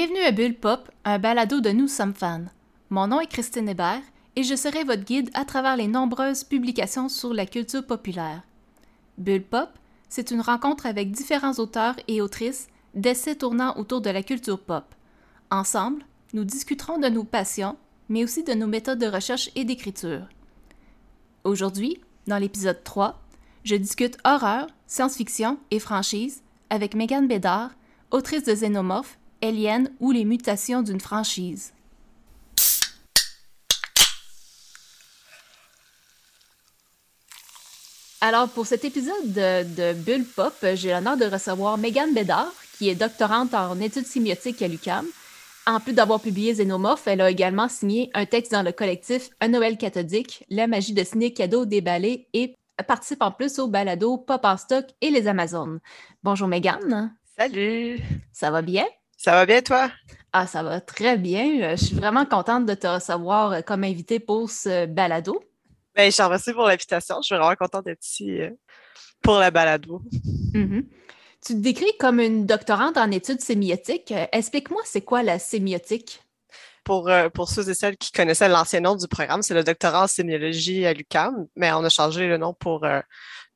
Bienvenue à Bulle Pop, un balado de Nous sommes fans. Mon nom est Christine Hébert et je serai votre guide à travers les nombreuses publications sur la culture populaire. Bulle Pop, c'est une rencontre avec différents auteurs et autrices d'essais tournant autour de la culture pop. Ensemble, nous discuterons de nos passions, mais aussi de nos méthodes de recherche et d'écriture. Aujourd'hui, dans l'épisode 3, je discute horreur, science-fiction et franchise avec Megan Bédard, autrice de Xénomorph, Alien ou les mutations d'une franchise. Alors, pour cet épisode de, de Bulle Pop, j'ai l'honneur de recevoir Megan Bédard, qui est doctorante en études sémiotiques à l'UQAM. En plus d'avoir publié Xénomorph, elle a également signé un texte dans le collectif Un Noël cathodique, La magie de ciné cadeau déballé et participe en plus au balado Pop en stock et les Amazones. Bonjour Megan. Salut. Ça va bien? Ça va bien, toi? Ah, ça va très bien. Je suis vraiment contente de te recevoir comme invité pour ce balado. Ben, je te remercie pour l'invitation. Je suis vraiment contente d'être ici euh, pour la balado. Mm-hmm. Tu te décris comme une doctorante en études sémiotiques. Explique-moi, c'est quoi la sémiotique? Pour, euh, pour ceux et celles qui connaissaient l'ancien nom du programme, c'est le doctorat en sémiologie à l'UQAM, mais on a changé le nom pour euh,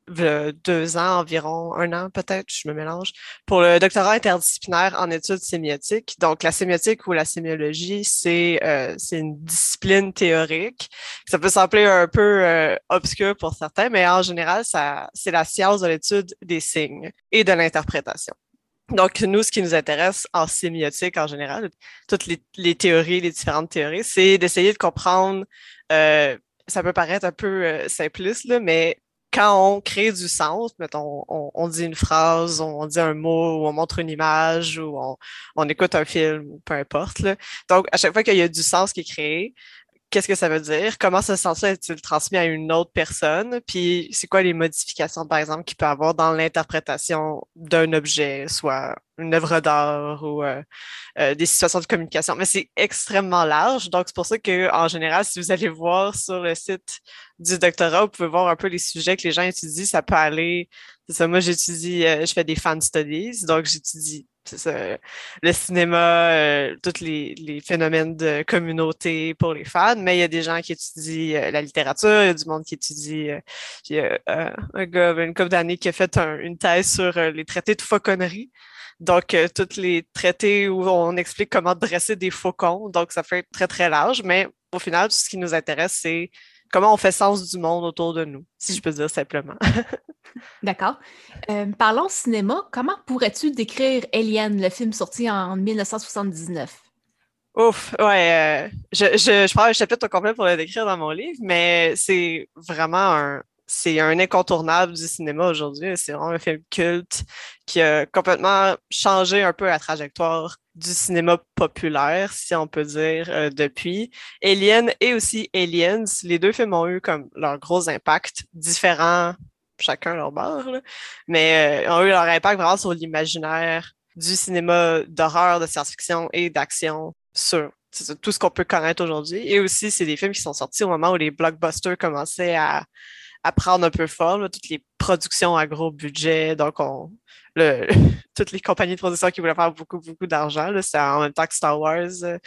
deux ans environ, un an peut-être, je me mélange, pour le doctorat interdisciplinaire en études sémiotiques. Donc, la sémiotique ou la sémiologie, c'est euh, une discipline théorique. Ça peut sembler un peu euh, obscur pour certains, mais en général, c'est la science de l'étude des signes et de l'interprétation. Donc, nous, ce qui nous intéresse en sémiotique en général, toutes les, les théories, les différentes théories, c'est d'essayer de comprendre, euh, ça peut paraître un peu euh, simpliste, là, mais quand on crée du sens, mettons, on, dit une phrase, on dit un mot, on montre une image, ou on, écoute un film, peu importe. Là. Donc, à chaque fois qu'il y a du sens qui est créé, qu'est-ce que ça veut dire? Comment ce sens-là est-il transmis à une autre personne? Puis, c'est quoi les modifications, par exemple, qu'il peut avoir dans l'interprétation d'un objet, soit une œuvre d'art ou euh, euh, des situations de communication? Mais c'est extrêmement large. Donc, c'est pour ça que, en général, si vous allez voir sur le site du doctorat, vous pouvez voir un peu les sujets que les gens étudient. Ça peut aller, ça, moi, j'étudie, euh, je fais des fan studies. Donc, j'étudie ça, le cinéma, euh, tous les, phénomènes de communauté pour les fans, mais il y a des gens qui étudient euh, la littérature, il y a du monde qui étudie, euh, il y a un gars, une couple d'années qui a fait une thèse sur les traités de fauconnerie. Donc, tous les traités où on explique comment dresser des faucons. Donc, ça fait très, très large, mais au final, tout ce qui nous intéresse, c'est comment on fait sens du monde autour de nous, si je peux dire simplement. D'accord. Euh, parlons cinéma. Comment pourrais-tu décrire Alien, le film sorti en 1979? Ouf, ouais. Euh, je, je, je prends un chapitre au complet pour le décrire dans mon livre, mais c'est vraiment un, c'est un incontournable du cinéma aujourd'hui. C'est vraiment un film culte qui a complètement changé un peu la trajectoire du cinéma populaire, si on peut dire, euh, depuis. Alien et aussi Aliens, les deux films ont eu comme leur gros impact, différents, chacun leur barre, mais euh, ont eu leur impact vraiment sur l'imaginaire du cinéma d'horreur, de science-fiction et d'action sur tout ce qu'on peut connaître aujourd'hui. Et aussi, c'est des films qui sont sortis au moment où les blockbusters commençaient à à prendre un peu forme, toutes les productions à gros budget, donc on, le, toutes les compagnies de production qui voulaient faire beaucoup, beaucoup d'argent. C'est en même temps que Star Wars, euh,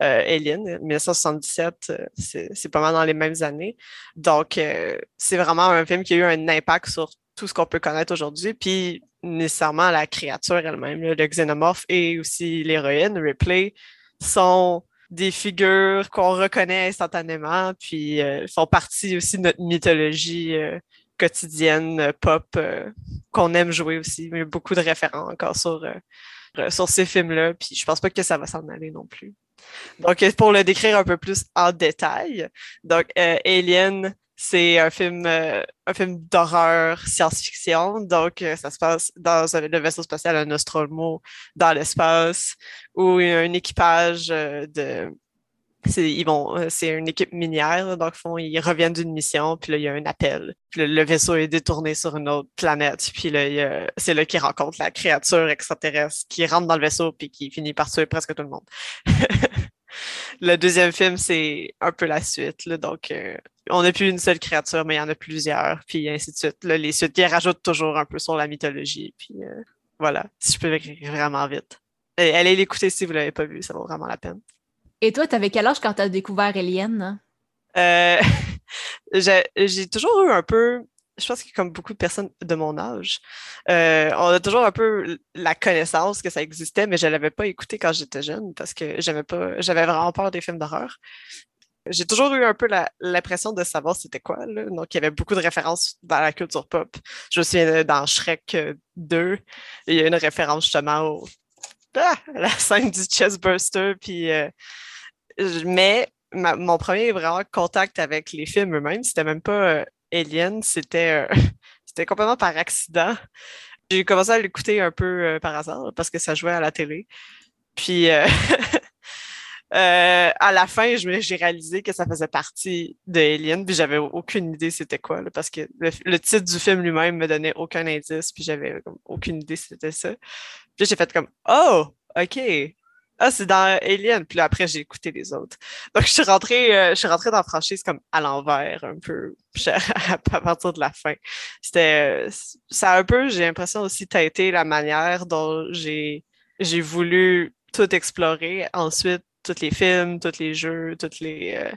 Alien, 1977, euh, c'est pas mal dans les mêmes années. Donc, euh, c'est vraiment un film qui a eu un impact sur tout ce qu'on peut connaître aujourd'hui, puis nécessairement la créature elle-même, le xénomorphe et aussi l'héroïne, Ripley, sont des figures qu'on reconnaît instantanément, puis euh, font partie aussi de notre mythologie euh, quotidienne, euh, pop, qu'on aime jouer aussi. Il y a beaucoup de référents encore sur, sur ces films-là, puis je pense pas que ça va s'en aller non plus. Donc, pour le décrire un peu plus en détail, donc Alien, c'est un film, un film d'horreur science-fiction. Donc, ça se passe dans le vaisseau spatial Nostromo dans l'espace où il y a un équipage de. C'est, une équipe minière, donc fond, ils reviennent d'une mission, puis là, il y a un appel. Puis le vaisseau est détourné sur une autre planète, puis là, c'est là qu'ils rencontrent la créature extraterrestre qui rentre dans le vaisseau, puis qui finit par tuer presque tout le monde. le deuxième film, c'est un peu la suite. Là, donc, euh, on n'a plus une seule créature, mais il y en a plusieurs, puis ainsi de suite. Là, les suites, qui rajoutent toujours un peu sur la mythologie. Puis euh, voilà, si je peux écrire vraiment vite. allez l'écouter si vous ne l'avez pas vu, ça vaut vraiment la peine. Et toi, tu avais quel âge quand tu as découvert Eliane? Euh, j'ai toujours eu un peu, je pense que comme beaucoup de personnes de mon âge, euh, on a toujours un peu la connaissance que ça existait, mais je ne l'avais pas écouté quand j'étais jeune parce que j'avais pas, j'avais vraiment peur des films d'horreur. J'ai toujours eu un peu l'impression de savoir c'était quoi. Donc, il y avait beaucoup de références dans la culture pop. Je me souviens dans Shrek 2, il y a une référence justement au, ah, la scène du chestburster. Puis, euh, mais mon premier vraiment contact avec les films eux-mêmes, c'était même pas euh, Alien, c'était euh, c'était complètement par accident. J'ai commencé à l'écouter un peu par hasard parce que ça jouait à la télé. Puis à la fin, j'ai réalisé que ça faisait partie de Alien, puis j'avais aucune idée c'était quoi, parce que le, titre du film lui-même me donnait aucun indice, puis j'avais aucune idée c'était ça. Puis j'ai fait comme Oh, OK. Ah, c'est dans Alien. Puis là, après, j'ai écouté les autres. Donc, je suis rentrée, euh, je suis rentrée dans la franchise comme à l'envers, un peu, à partir de la fin. C'était, ça a un peu, j'ai l'impression aussi, été la manière dont j'ai, j'ai voulu tout explorer. Ensuite, tous les films, tous les jeux, toutes les, euh,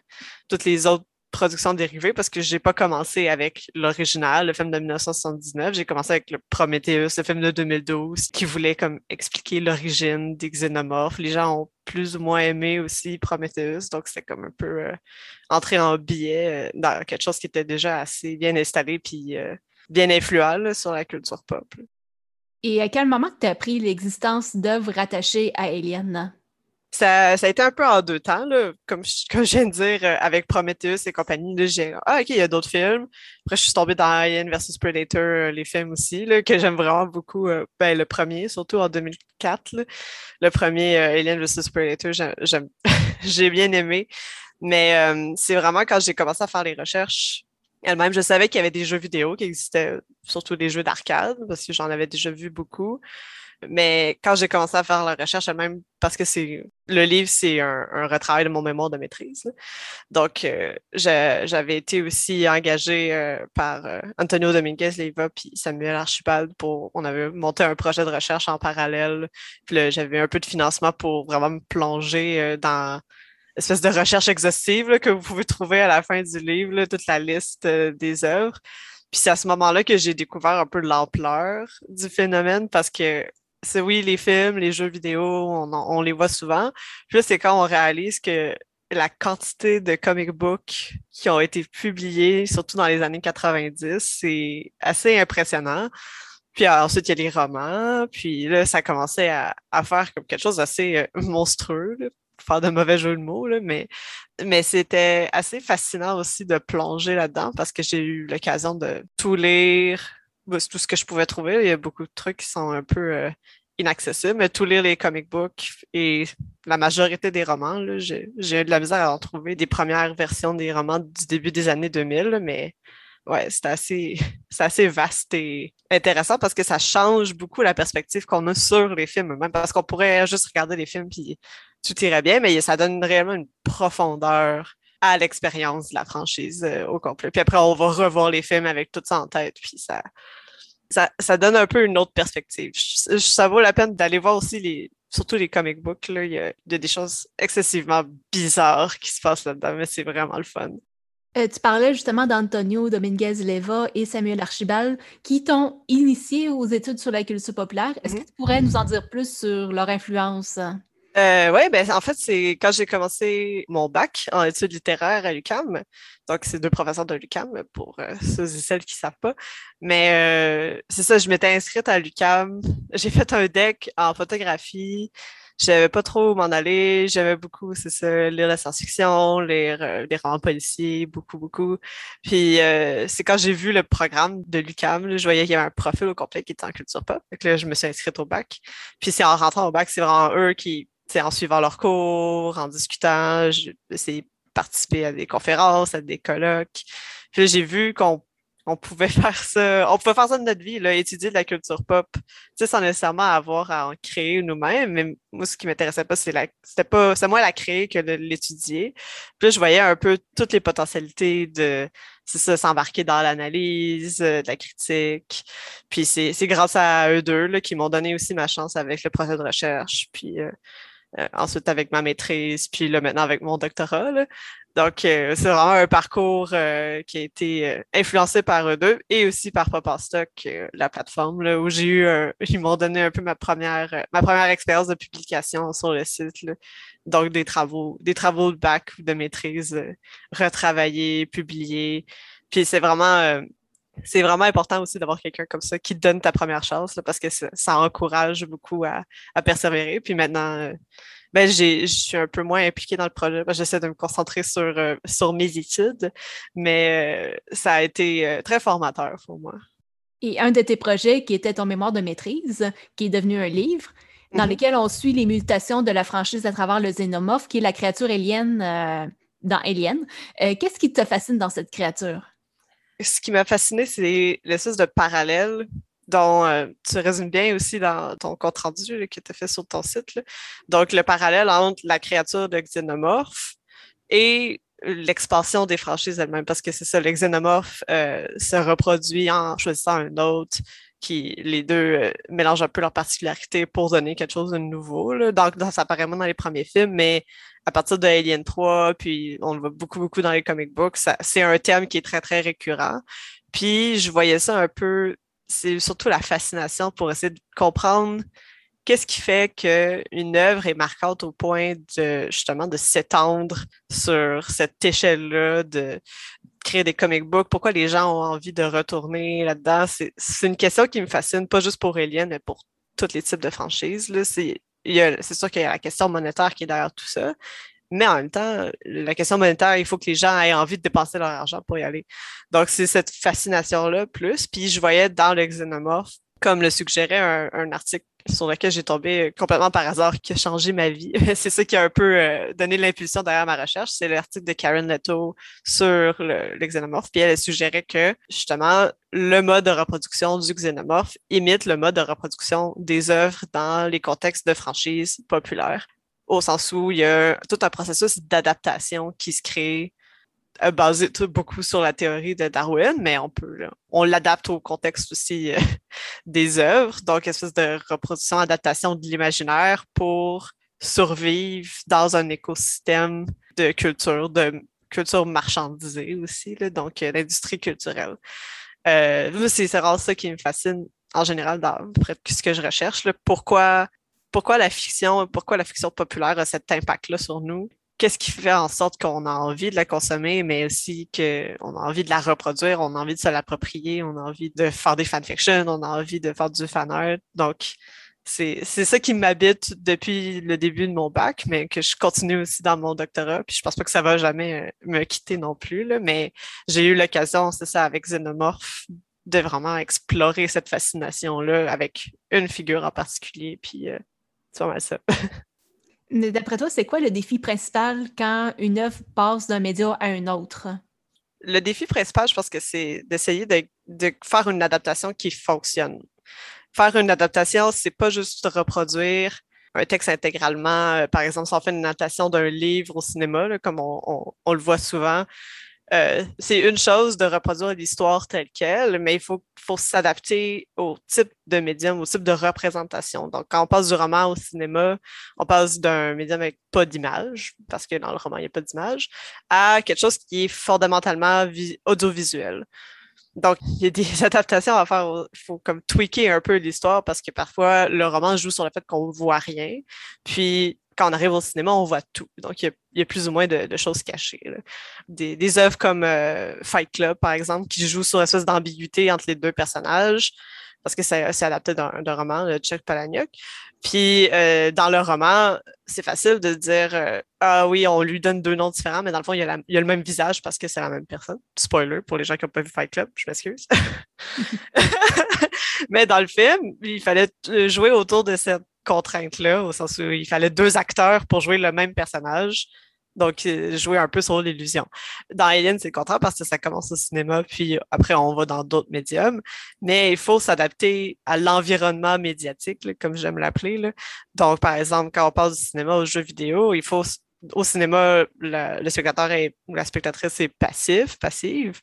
toutes les autres production dérivée parce que j'ai pas commencé avec l'original, le film de 1979. J'ai commencé avec le Prometheus, le film de 2012, qui voulait comme expliquer l'origine des xénomorphes. Les gens ont plus ou moins aimé aussi Prometheus, donc c'était comme un peu euh, entrer en biais euh, dans quelque chose qui était déjà assez bien installé puis euh, bien influent sur la culture pop. Et à quel moment tu as appris l'existence d'œuvres rattachées à Alien? Ça, a été un peu en deux temps, comme, je, viens de dire, euh, avec Prometheus et compagnie. j'ai ah, OK, il y a d'autres films. Après, je suis tombée dans Alien vs Predator, euh, les films aussi, que j'aime vraiment beaucoup. Euh, ben, le premier, surtout en 2004. Le premier, Alien vs Predator, j'ai bien aimé. Mais c'est vraiment quand j'ai commencé à faire les recherches elle-même, je savais qu'il y avait des jeux vidéo qui existaient, surtout des jeux d'arcade, parce que j'en avais déjà vu beaucoup. Mais quand j'ai commencé à faire la recherche elle-même, parce que c'est le livre, c'est un, un, retravail de mon mémoire de maîtrise. Donc, euh, j'avais été aussi engagée euh, par euh, Antonio Dominguez Leiva puis Samuel Archibald pour. On avait monté un projet de recherche en parallèle. Puis j'avais un peu de financement pour vraiment me plonger dans l'espèce de recherche exhaustive que vous pouvez trouver à la fin du livre, toute la liste des œuvres. Puis c'est à ce moment-là que j'ai découvert un peu l'ampleur du phénomène parce que c'est oui, les films, les jeux vidéo, on, les voit souvent. Puis c'est quand on réalise que la quantité de comic books qui ont été publiés, surtout dans les années 90, c'est assez impressionnant. Puis ensuite, il y a les romans. Puis là, ça commençait à, à faire comme quelque chose d'assez euh, monstrueux, pour faire de mauvais jeux de mots, là, mais, mais c'était assez fascinant aussi de plonger là-dedans parce que j'ai eu l'occasion de tout lire, bah, c'est tout ce que je pouvais trouver. Il y a beaucoup de trucs qui sont un peu euh, inaccessibles, mais tout lire les comic books et la majorité des romans, j'ai eu de la misère à en trouver des premières versions des romans du début des années 2000, mais ouais, c'est assez, assez vaste et intéressant parce que ça change beaucoup la perspective qu'on a sur les films, même parce qu'on pourrait juste regarder les films puis tout irait bien, mais ça donne réellement une profondeur à l'expérience de la franchise euh, au complet. Puis après, on va revoir les films avec tout ça en tête, puis ça, ça, donne un peu une autre perspective. ça vaut la peine d'aller voir aussi les, surtout les comic books. Là, il, y a, des choses excessivement bizarres qui se passent là-dedans, mais c'est vraiment le fun. Euh, tu parlais justement d'Antonio Dominguez Leva et Samuel Archibald qui t'ont initié aux études sur la culture populaire. Est-ce que mm-hmm. tu pourrais nous en dire plus sur leur influence? Euh, oui, ben, en fait, c'est quand j'ai commencé mon bac en études littéraires à l'UCAM. Donc, c'est deux professeurs de l'UCAM pour euh, ceux et celles qui ne savent pas. Mais euh, c'est ça, je m'étais inscrite à l'UCAM. J'ai fait un deck en photographie. Je savais pas trop où m'en aller. J'aimais beaucoup, c'est ça, lire la science-fiction, lire euh, les romans policiers, beaucoup, beaucoup. Puis euh, c'est quand j'ai vu le programme de l'UCAM, je voyais qu'il y avait un profil au complet qui était en culture pop. Donc là, je me suis inscrite au bac. Puis c'est en rentrant au bac, c'est vraiment eux qui en suivant leurs cours, en discutant, j'ai participer à des conférences, à des colloques. Puis j'ai vu qu'on on pouvait faire ça, on pouvait faire ça de notre vie, là, étudier de la culture pop, tu sans nécessairement avoir à en créer nous-mêmes. Mais moi, ce qui m'intéressait pas, c'est la, c'était pas, c'est moins la créer que l'étudier. Puis là, je voyais un peu toutes les potentialités de, c'est ça, s'embarquer dans l'analyse, euh, de la critique. Puis c'est, c'est grâce à eux deux, là, qui m'ont donné aussi ma chance avec le projet de recherche. Puis, euh, euh, ensuite avec ma maîtrise, puis là maintenant avec mon doctorat. Donc, euh, c'est vraiment un parcours euh, qui a été influencé par eux deux et aussi par Papa Stock, la plateforme, là, où j'ai eu ils m'ont donné un peu ma première ma première expérience de publication sur le site. Donc, des travaux, des travaux de bac ou de maîtrise retravaillés, publiés. Puis c'est vraiment c'est vraiment important aussi d'avoir quelqu'un comme ça qui te donne ta première chance parce que ça, encourage beaucoup à, persévérer. Puis maintenant, euh, ben, je suis un peu moins impliquée dans le projet. J'essaie de me concentrer sur, euh, sur mes études, mais euh, ça a été très formateur pour moi. Et un de tes projets qui était ton mémoire de maîtrise, qui est devenu un livre, dans mm-hmm. lequel on suit les mutations de la franchise à travers le xénomorphe, qui est la créature élienne dans Alien. Qu'est-ce qui te fascine dans cette créature? Ce qui m'a fasciné, c'est l'espèce de parallèle dont euh, tu résumes bien aussi dans ton compte rendu que tu as fait sur ton site. Donc, le parallèle entre la créature de xénomorphe et l'expansion des franchises elles-mêmes, parce que c'est ça, le xénomorphe euh, se reproduit en choisissant un autre, qui les deux euh, mélangent un peu leurs particularités pour donner quelque chose de nouveau. Là. Donc, ça apparaît moins dans les premiers films, mais à partir de Alien 3, puis on le voit beaucoup, beaucoup dans les comic books, c'est un thème qui est très, très récurrent. Puis je voyais ça un peu, c'est surtout la fascination pour essayer de comprendre qu'est-ce qui fait qu'une œuvre est marquante au point de justement de s'étendre sur cette échelle-là, de créer des comic books, pourquoi les gens ont envie de retourner là-dedans? C'est une question qui me fascine, pas juste pour Alien, mais pour tous les types de franchises. C'est sûr qu'il y a la question monétaire qui est derrière tout ça. Mais en même temps, la question monétaire, il faut que les gens aient envie de dépenser leur argent pour y aller. Donc, c'est cette fascination-là plus. Puis, je voyais dans le xénomorphe, comme le suggérait un article sur lequel j'ai tombé complètement par hasard, qui a changé ma vie. c'est ça qui a un peu euh, donné l'impulsion derrière ma recherche. C'est l'article de Karen Leto sur le, xénomorphe. Puis elle suggérait que, justement, le mode de reproduction du xénomorphe imite le mode de reproduction des œuvres dans les contextes de franchise populaires. Au sens où il y a tout un processus d'adaptation qui se crée basé beaucoup sur la théorie de Darwin, mais on peut, on l'adapte au contexte aussi euh, des œuvres, donc espèce de reproduction, adaptation de l'imaginaire pour survivre dans un écosystème de culture, de culture marchandisée aussi, donc euh, l'industrie culturelle. Euh, c'est vraiment ça qui me fascine en général dans ce que je recherche. Pourquoi, pourquoi la fiction, pourquoi la fiction populaire a cet impact-là sur nous? Qu'est-ce qui fait en sorte qu'on a envie de la consommer, mais aussi qu'on a envie de la reproduire, on a envie de se l'approprier, on a envie de faire des fanfictions, on a envie de faire du fan art. Donc, c'est ça qui m'habite depuis le début de mon bac, mais que je continue aussi dans mon doctorat. Puis je pense pas que ça va jamais euh, me quitter non plus, là, mais j'ai eu l'occasion, c'est ça, avec Xenomorph, de vraiment explorer cette fascination-là avec une figure en particulier. Puis euh, c'est pas mal ça. D'après toi, c'est quoi le défi principal quand une œuvre passe d'un média à un autre? Le défi principal, je pense que c'est d'essayer de, faire une adaptation qui fonctionne. Faire une adaptation, c'est pas juste reproduire un texte intégralement. Euh, par exemple, si on fait une adaptation d'un livre au cinéma, comme on, le voit souvent, euh, c'est une chose de reproduire l'histoire telle qu'elle, mais il faut, faut s'adapter au type de médium, au type de représentation. Donc, quand on passe du roman au cinéma, on passe d'un médium avec pas d'image, parce que dans le roman, il n'y a pas d'image, à quelque chose qui est fondamentalement audiovisuel. Donc, il y a des adaptations à faire. Il faut comme tweaker un peu l'histoire parce que parfois, le roman joue sur le fait qu'on ne voit rien. Puis, quand on arrive au cinéma, on voit tout. Donc, il y a, plus ou moins de, choses cachées. Des, des, œuvres comme euh, Fight Club, par exemple, qui jouent sur une espèce d'ambiguïté entre les deux personnages, parce que c'est adapté d'un roman de Chuck Palahniuk. Puis, euh, dans le roman, c'est facile de dire euh, Ah oui, on lui donne deux noms différents, mais dans le fond, il y a, il y a le même visage parce que c'est la même personne. Spoiler pour les gens qui n'ont pas vu Fight Club, je m'excuse. mais dans le film, il fallait jouer autour de cette contrainte-là, au sens où il fallait deux acteurs pour jouer le même personnage, Donc, euh, jouer un peu sur l'illusion. Dans Alien, c'est le contraire parce que ça commence au cinéma, puis après, on va dans d'autres médiums. Mais il faut s'adapter à l'environnement médiatique, comme j'aime l'appeler. Donc, par exemple, quand on parle du cinéma aux jeux vidéo, il faut au cinéma, le spectateur ou la spectatrice est passif, passive,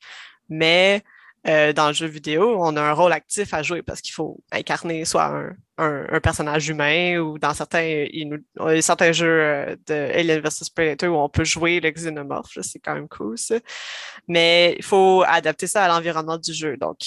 mais euh, dans le jeu vidéo, on a un rôle actif à jouer parce qu'il faut incarner soit un, un, personnage humain ou dans certains, il, a certains jeux euh, de Alien vs Predator où on peut jouer le xénomorphe. C'est quand même cool, ça. Mais il faut adapter ça à l'environnement du jeu. Donc,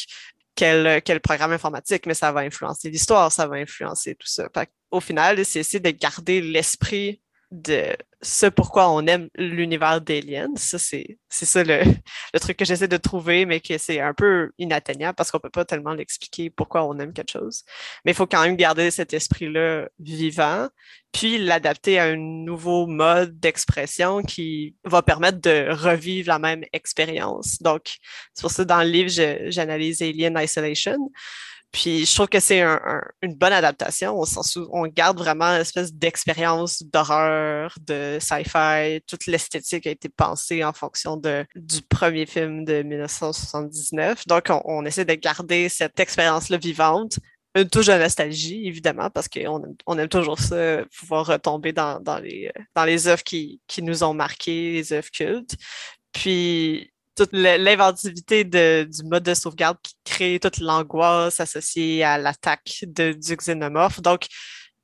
quel, quel programme informatique, mais ça va influencer l'histoire, ça va influencer tout ça. Au final, c'est essayer de garder l'esprit de ce pourquoi on aime l'univers d'Alien. Ça, c'est, c'est ça le, le, truc que j'essaie de trouver, mais que c'est un peu inatteignable parce qu'on peut pas tellement l'expliquer pourquoi on aime quelque chose. Mais il faut quand même garder cet esprit-là vivant, puis l'adapter à un nouveau mode d'expression qui va permettre de revivre la même expérience. Donc, c'est pour ça dans le livre, j'analyse Alien Isolation. Puis je trouve que c'est une bonne adaptation où on garde vraiment une espèce d'expérience d'horreur, de sci-fi. Toute l'esthétique a été pensée en fonction du premier film de 1979. Donc on, essaie de garder cette expérience-là vivante. Une touche de nostalgie, évidemment, parce qu'on aime, on toujours ça, pouvoir retomber dans, les, œuvres qui, qui nous ont marqué, les œuvres cultes. Puis toute l'inventivité du mode de sauvegarde qui crée toute l'angoisse associée à l'attaque du xénomorphe. Donc,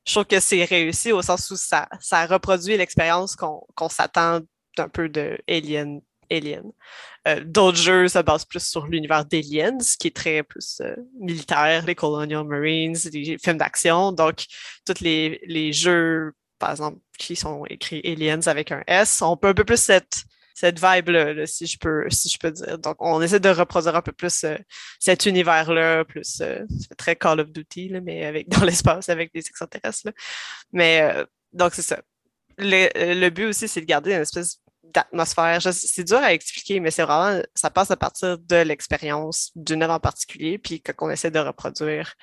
je trouve que c'est réussi au sens où ça, reproduit l'expérience qu'on s'attend d'un peu de Alien. Alien. Euh, d'autres jeux se basent plus sur l'univers d'Aliens, qui est très plus euh, militaire, les Colonial Marines, les films d'action. Donc, tous les, les jeux, par exemple, qui sont écrits Aliens avec un S, on peut un peu plus cette cette vibe-là, si je peux, si je peux dire. Donc, on essaie de reproduire un peu plus euh, cet univers-là, plus euh, très Call of Duty, là, mais avec dans l'espace avec des extraterrestres. Là. Mais euh, donc c'est ça. Le, le, but aussi, c'est de garder une espèce d'atmosphère. C'est dur à expliquer, mais c'est vraiment, ça passe à partir de l'expérience d'une œuvre en particulier, puis qu'on essaie de reproduire.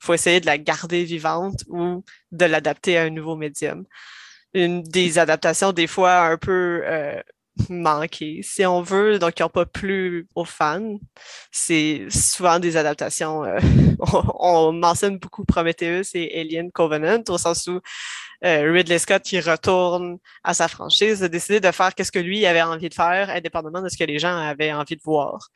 Il faut essayer de la garder vivante ou de l'adapter à un nouveau médium. Une des adaptations, des fois, un peu manqué, si on veut, donc qui n'ont pas plu aux fans. C'est souvent des adaptations. Euh, on, mentionne beaucoup Prometheus et Alien Covenant, au sens où euh, Ridley Scott, qui retourne à sa franchise, a décidé de faire ce que lui avait envie de faire, indépendamment de ce que les gens avaient envie de voir.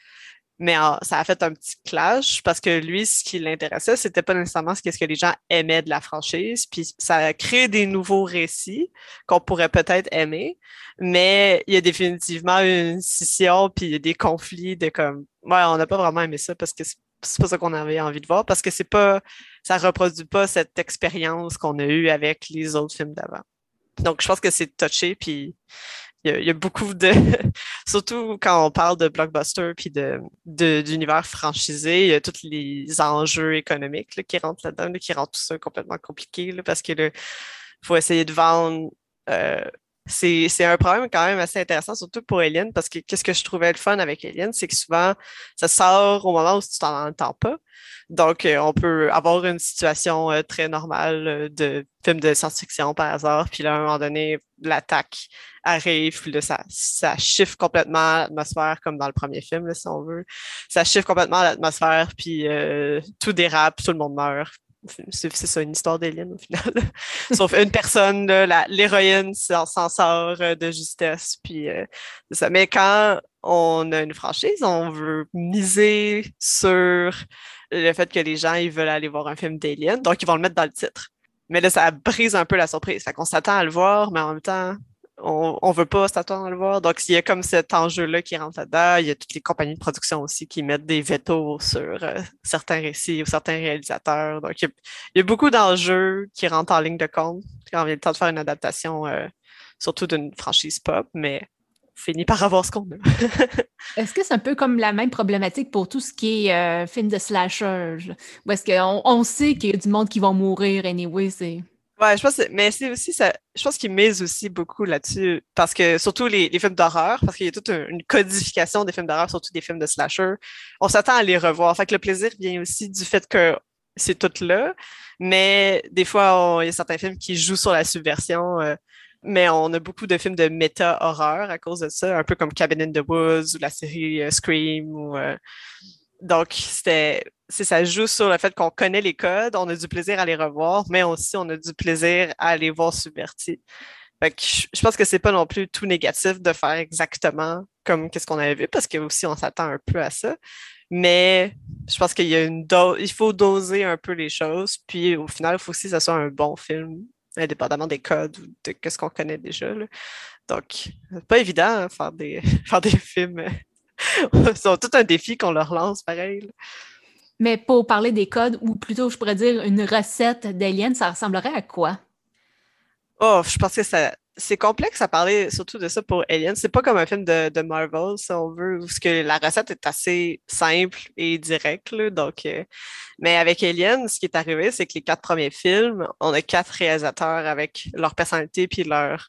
Mais ça a fait un petit clash parce que lui, ce qui l'intéressait, c'était pas nécessairement ce que les gens aimaient de la franchise. Puis ça a créé des nouveaux récits qu'on pourrait peut-être aimer, mais il y a définitivement une scission puis il y a des conflits de comme ouais, on n'a pas vraiment aimé ça parce que c'est pas ça qu'on avait envie de voir parce que c'est pas ça reproduit pas cette expérience qu'on a eue avec les autres films d'avant. Donc je pense que c'est touché puis il y, a, beaucoup de. Surtout quand on parle de blockbuster puis de, d'univers franchisé, il y a tous les enjeux économiques qui rentrent là-dedans, qui rendent tout ça complètement compliqué parce que faut essayer de vendre. Euh, c'est, un problème quand même assez intéressant, surtout pour Alien, parce que qu'est-ce que je trouvais le fun avec Alien, c'est que souvent, ça sort au moment où tu t'en entends pas. Donc, euh, on peut avoir une situation euh, très normale euh, de film de science-fiction par hasard, puis là, à un moment donné, l'attaque arrive, puis là, ça, ça chiffre complètement l'atmosphère, comme dans le premier film, si on veut. Ça chiffre complètement l'atmosphère, puis tout dérape, tout le monde meurt. C'est ça, une histoire d'Alien au final. Sauf une personne, l'héroïne s'en sort de justesse, puis ça. Mais quand on a une franchise, on veut miser sur le fait que les gens ils veulent aller voir un film d'Alien, donc ils vont le mettre dans le titre. Mais là, ça brise un peu la surprise. Fait qu'on s'attend à le voir, mais en même temps, on, on veut pas s'attendre à le voir. Donc, il y a comme cet enjeu-là qui rentre là-dedans. Il y a toutes les compagnies de production aussi qui mettent des veto sur euh, certains récits ou certains réalisateurs. Donc, il y a, beaucoup d'enjeux qui rentrent en ligne de compte quand vient le temps de faire une adaptation, euh, surtout d'une franchise pop. Mais finit par avoir ce qu'on a. est-ce que c'est un peu comme la même problématique pour tout ce qui est euh, film de slasher? Ou est-ce qu'on on sait qu'il y a du monde qui va mourir anyway? C'est... Ouais, je pense, mais c'est aussi ça. Je pense qu'ils misent aussi beaucoup là-dessus, parce que surtout les, les films d'horreur, parce qu'il y a toute une codification des films d'horreur, surtout des films de slasher. On s'attend à les revoir. Fait que le plaisir vient aussi du fait que c'est tout là, mais des fois, il y a certains films qui jouent sur la subversion. Euh, mais on a beaucoup de films de méta-horreur à cause de ça, un peu comme Cabin in the Woods ou la série euh, Scream. Ou, euh, Donc, c'était, ça joue sur le fait qu'on connaît les codes, on a du plaisir à les revoir, mais aussi on a du plaisir à les voir subvertis. Fait que je pense que c'est pas non plus tout négatif de faire exactement comme qu'est-ce qu'on avait vu, parce que aussi on s'attend un peu à ça. Mais je pense qu'il y a une dose, il faut doser un peu les choses, puis au final, il faut aussi que ce soit un bon film indépendamment des codes ou de ce qu'on connaît déjà. Là. Donc, pas évident hein, faire, des, faire des films. C'est tout un défi qu'on leur lance, pareil. Mais pour parler des codes, ou plutôt, je pourrais dire, une recette d'Alien, ça ressemblerait à quoi? Oh, je pense que ça, c'est complexe à parler surtout de ça pour Alien. C'est pas comme un film de, de, Marvel, si on veut, parce que la recette est assez simple et directe. donc, euh, mais avec Alien, ce qui est arrivé, c'est que les quatre premiers films, on a quatre réalisateurs avec leur personnalité puis leur,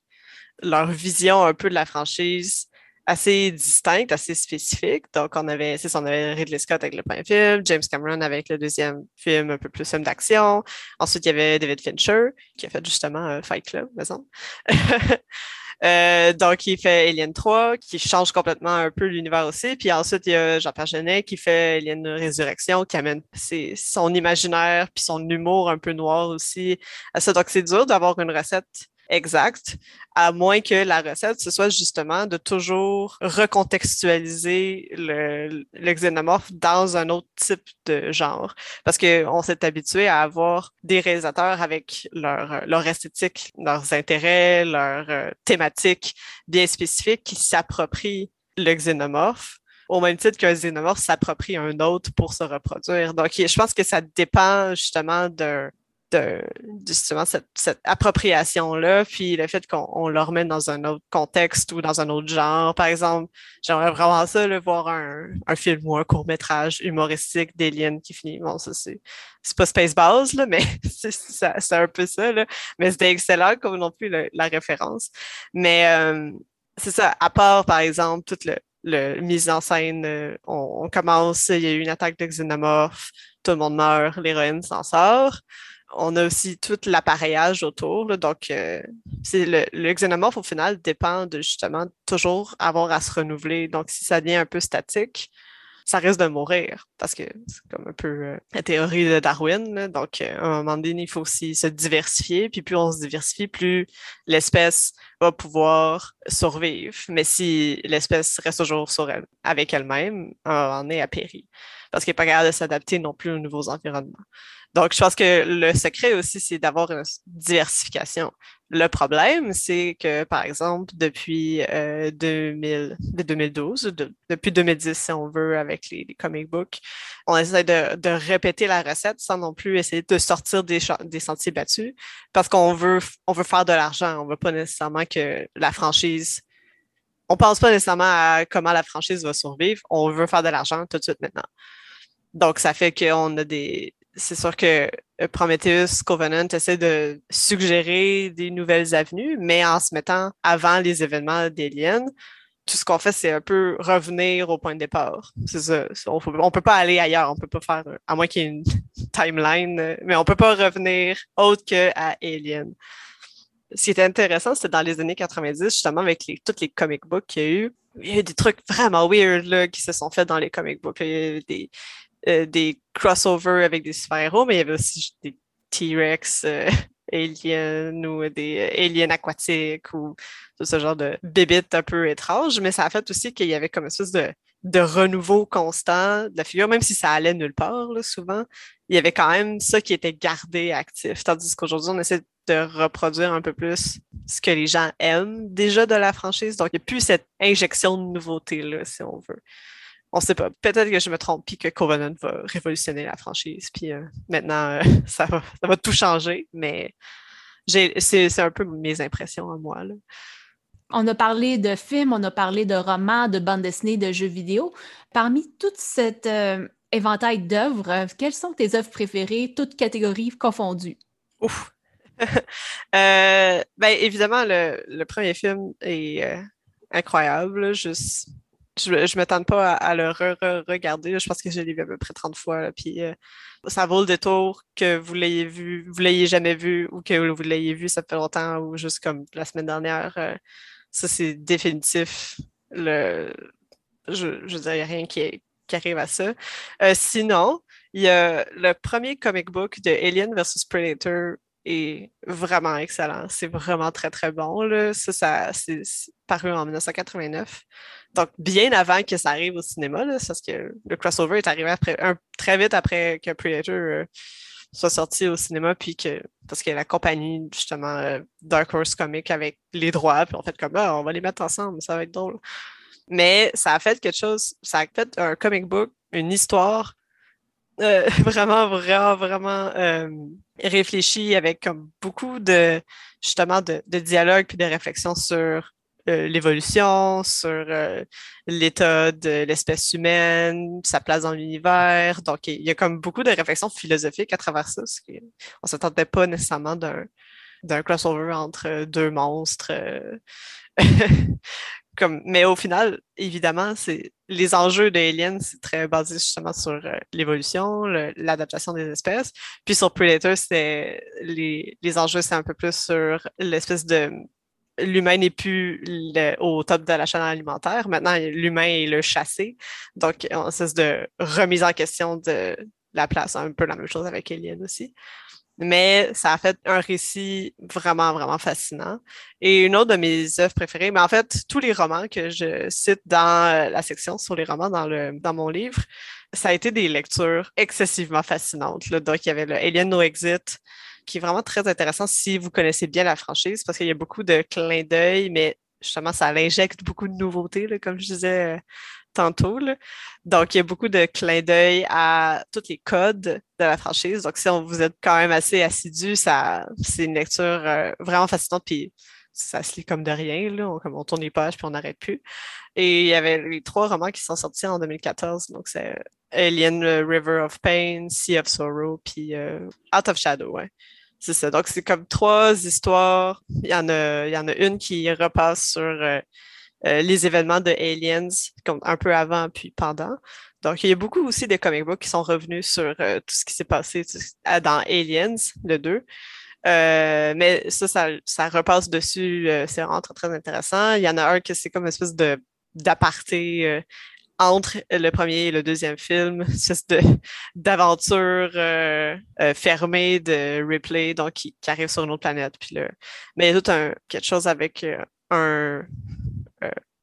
leur vision un peu de la franchise assez distincte, assez spécifique. Donc, on avait, c'est on avait Ridley Scott avec le premier film, James Cameron avec le deuxième film, un peu plus film d'action. Ensuite, il y avait David Fincher, qui a fait justement euh, Fight Club, me semble. euh, donc, il fait Alien 3, qui change complètement un peu l'univers aussi. Puis ensuite, il y a Jean-Pierre Genet qui fait Alien Résurrection, qui amène son imaginaire puis son humour un peu noir aussi à ça. Donc, c'est dur d'avoir une recette exact, à moins que la recette, ce soit justement de toujours recontextualiser le, le xénomorphe dans un autre type de genre. Parce qu'on s'est habitué à avoir des réalisateurs avec leur, leur esthétique, leurs intérêts, leurs euh, thématiques bien spécifiques qui s'approprient le xénomorphe au même titre qu'un xénomorphe s'approprie un autre pour se reproduire. Donc, je pense que ça dépend justement d'un de, justement cette, cette appropriation-là, puis le fait qu'on le remet dans un autre contexte ou dans un autre genre. Par exemple, j'aimerais vraiment ça, le voir un, un film ou un court-métrage humoristique d'Alien qui finit. Bon, ça, c'est, pas Spaceballs, là, mais c'est, un peu ça, là. Mais c'était excellent comme non plus la référence. Mais euh, c'est ça, à part, par exemple, toute le, le mise en scène, euh, on, on, commence, il y a eu une attaque de xénomorphe, tout le monde meurt, l'héroïne s'en sort on a aussi tout l'appareillage autour. donc, euh, le, le, xénomorphe, au final, dépend de justement toujours avoir à se renouveler. Donc, si ça devient un peu statique, ça risque de mourir parce que c'est comme un peu euh, la théorie de Darwin. Donc, euh, à un moment donné, il faut aussi se diversifier. Puis plus on se diversifie, plus l'espèce va pouvoir survivre. Mais si l'espèce reste toujours avec elle-même, à moment donné, elle périt parce qu'elle n'est pas capable de s'adapter non plus aux nouveaux environnements. Donc, je pense que le secret aussi, c'est d'avoir une diversification. Le problème, c'est que, par exemple, depuis euh, 2000, 2012, depuis 2010, si on veut, avec les, comic books, on essaie de, répéter la recette sans non plus essayer de sortir des, sentiers battus parce qu'on veut, on veut faire de l'argent. On veut pas nécessairement que la franchise on pense pas nécessairement à comment la franchise va survivre. On veut faire de l'argent tout de suite maintenant. Donc, ça fait qu'on a des, c'est sûr que euh, Prometheus Covenant essaie de suggérer des nouvelles avenues, mais en se mettant avant les événements d'Alien, tout ce qu'on fait, c'est un peu revenir au point de départ. C'est ça. On, ne peut pas aller ailleurs. On peut pas faire, à moins qu'il y ait une timeline, mais on peut pas revenir autre que à Alien. Ce qui était intéressant, c'était dans les années 90, justement, avec toutes les comic books qu'il y a eu. Il y a eu des trucs vraiment weird là, qui se sont faits dans les comic books. Il y a eu des, euh, crossovers avec des super-héros, mais il y avait aussi des T-Rex euh, aliens ou des euh, aliens aquatiques ou tout ce genre de bébites un peu étranges. Mais ça a fait aussi qu'il y avait comme une espèce de, renouveau constant de la figure, même si ça allait nulle part, souvent. Il y avait quand même ça qui était gardé actif. Tandis qu'aujourd'hui, on essaie de reproduire un peu plus ce que les gens aiment déjà de la franchise. Donc, il n'y a plus cette injection de nouveauté-là, si on veut on sait pas. Peut-être que je me trompe puis que Covenant va révolutionner la franchise. Puis euh, maintenant, euh, ça, va, ça, va, tout changer. Mais c'est un peu mes impressions à moi. Là. On a parlé de films, on a parlé de romans, de bandes dessinées, de jeux vidéo. Parmi toute cette euh, éventail d'œuvres, quelles sont tes œuvres préférées, toutes catégories confondues? Ouf! ben, évidemment, le, le, premier film est incroyable. Juste je, ne m'attends pas à, le re-regarder. Je pense que je l'ai vu à peu près 30 fois. puis euh, ça vaut le détour que vous l'ayez vu, vous l'ayez jamais vu ou que vous l'ayez vu ça fait longtemps ou juste comme la semaine dernière. Euh, ça, c'est définitif. Le, je, je dirais rien qui, qui arrive à ça. Euh, sinon, il y a le premier comic book de Alien vs Predator est vraiment excellent. C'est vraiment très, très bon. Là. Ça, ça c'est paru en 1989. Donc, bien avant que ça arrive au cinéma, parce que le crossover est arrivé après, un, très vite après que Predator euh, soit sorti au cinéma, puis que, parce que la compagnie, justement, euh, Dark Horse Comics avec les droits, puis on fait comme, ah, on va les mettre ensemble, ça va être drôle. Mais ça a fait quelque chose, ça a fait un comic book, une histoire euh, vraiment, vraiment, vraiment euh, réfléchi avec comme beaucoup de justement de, de dialogue puis de réflexion sur euh, l'évolution, sur l'état de l'espèce humaine, sa place dans l'univers. Donc, il y a comme beaucoup de réflexions philosophiques à travers ça. Qu'on ne s'attendait pas nécessairement d'un crossover entre deux monstres mais au final, évidemment, c'est les enjeux d'Alien, c'est très basé justement sur euh, l'évolution, l'adaptation des espèces. Puis sur Predator, c'est les, les enjeux, c'est un peu plus sur l'espèce de l'humain n'est plus au top de la chaîne alimentaire. Maintenant, l'humain est le chassé. Donc, on cesse de remise en question de la place. Un peu la même chose avec Alien aussi mais ça a fait un récit vraiment, vraiment fascinant. Et une autre de mes œuvres préférées, mais en fait, tous les romans que je cite dans euh, la section sur les romans dans, le, dans mon livre, ça a été des lectures excessivement fascinantes. Donc, il y avait le Alien No Exit, qui est vraiment très intéressant si vous connaissez bien la franchise, parce qu'il y a beaucoup de clins d'œil, mais justement, ça injecte beaucoup de nouveautés, comme je disais euh, tantôt. Donc, il y a beaucoup de clins d'œil à tous les codes de la franchise. Donc, si on, vous êtes quand même assez assidu, c'est une lecture euh, vraiment fascinante. Puis, ça se lit comme de rien. Là. On, tourne les pages puis on n'arrête plus. Et il y avait les trois romans qui sont sortis en 2014. Donc, c'est Alien River of Pain, Sea of Sorrow, puis euh, Out of Shadow. Ouais. C'est ça. Donc, c'est comme trois histoires. Il y en a, il y en a une qui repasse sur euh, euh, les événements de Aliens, un peu avant puis pendant. Donc, il y a beaucoup aussi de comic books qui sont revenus sur euh, tout ce qui s'est passé dans Aliens, le 2. mais ça, ça, repasse dessus. c'est vraiment très, intéressant. Il y en a un qui c'est comme une espèce de d'aparté entre le premier et le deuxième film, c'est d'aventure euh, euh, fermée de Ripley, donc qui, arrive sur une autre planète. Puis mais il y a tout quelque chose avec euh, un.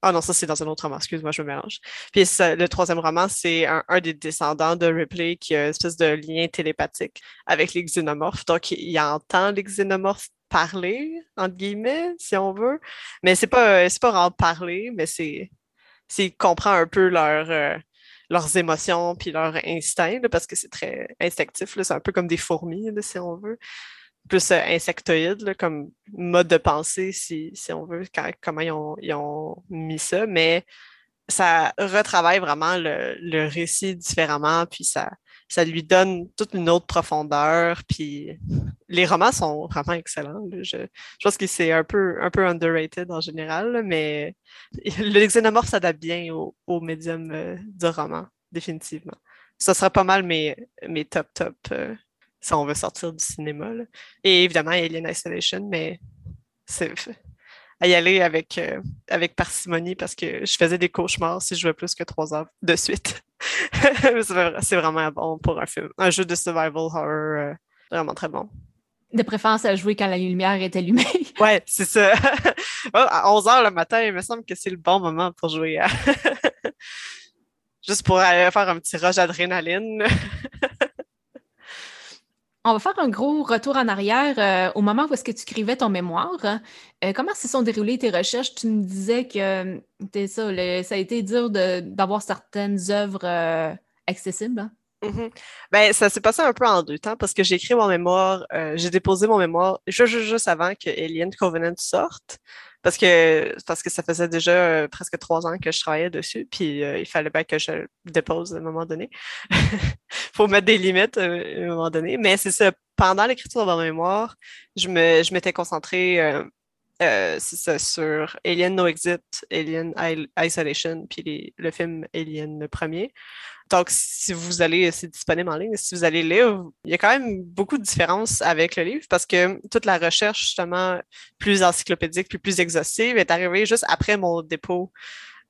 Ah non, ça c'est dans un autre roman, excuse-moi, je me mélange. Puis le troisième roman, c'est un, des descendants de Ripley qui a une espèce de lien télépathique avec les xénomorphes. Donc, il entend les xénomorphes parler, entre guillemets, si on veut. Mais c'est pas, c'est pas en parler, mais c'est s'il comprend un peu euh, leurs émotions puis leur instinct, parce que c'est très instinctif. C'est un peu comme des fourmis, si on veut. Plus euh, insectoïde comme mode de pensée, si, si on veut, comment ils ont, ils ont, mis ça. Mais ça retravaille vraiment le, le récit différemment, puis ça, ça lui donne toute une autre profondeur. Puis les romans sont vraiment excellents. Je, pense que c'est un peu, un peu underrated en général, mais le xénomorphe s'adapte bien au, médium euh, du roman, définitivement. Ça sera pas mal mes, mes top top euh, si on veut sortir du cinéma. Et évidemment, Alien Isolation, mais c'est à y aller avec, euh, avec parcimonie parce que je faisais des cauchemars si je jouais plus que trois heures de suite. c'est vraiment bon pour un film. Un jeu de survival horror euh, vraiment très bon. De préférence à jouer quand la lumière est allumée. ouais, c'est ça. Oh, à 11 heures le matin, il me semble que c'est le bon moment pour jouer. Juste pour aller faire un petit rush d'adrénaline. On va faire un gros retour en arrière euh, au moment où est-ce que tu écrivais ton mémoire. Euh, comment se sont déroulées tes recherches? Tu me disais que ça, ça a été dur d'avoir certaines œuvres euh, accessibles. Hein? Mm-hmm. Ben, ça s'est passé un peu en deux temps parce que j'ai écrit mon mémoire, j'ai déposé mon mémoire juste, juste, avant que Alien Covenant sorte parce que parce que ça faisait déjà euh, presque trois ans que je travaillais dessus, puis euh, il fallait bien que je le dépose à un moment donné. faut mettre des limites euh, à un moment donné. Mais c'est ça, pendant l'écriture de ma mémoire, je me je m'étais concentrée c'est ça, sur Alien No Exit, Alien Isolation, puis le film Alien le premier. Donc, si vous allez, c'est disponible en ligne, si vous allez lire, il y a quand même beaucoup de différences avec le livre parce que toute la recherche, justement, plus encyclopédique, plus exhaustive, est arrivée juste après mon dépôt.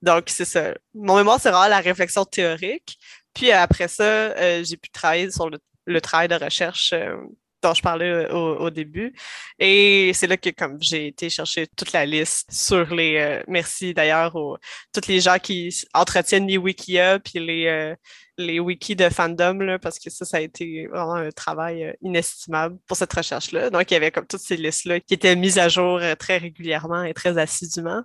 Donc, c'est ça. Mon mémoire, c'est vraiment la réflexion théorique. Puis après ça, euh, j'ai pu travailler sur le, travail de recherche euh, dont je parlais euh, au, début. Et c'est là que comme j'ai été chercher toute la liste sur les euh, merci d'ailleurs aux tous les gens qui entretiennent les wikia puis les euh, les wikis de fandom là, parce que ça ça a été vraiment un travail inestimable pour cette recherche là. Donc il y avait comme toutes ces listes là qui étaient mises à jour très régulièrement et très assidûment.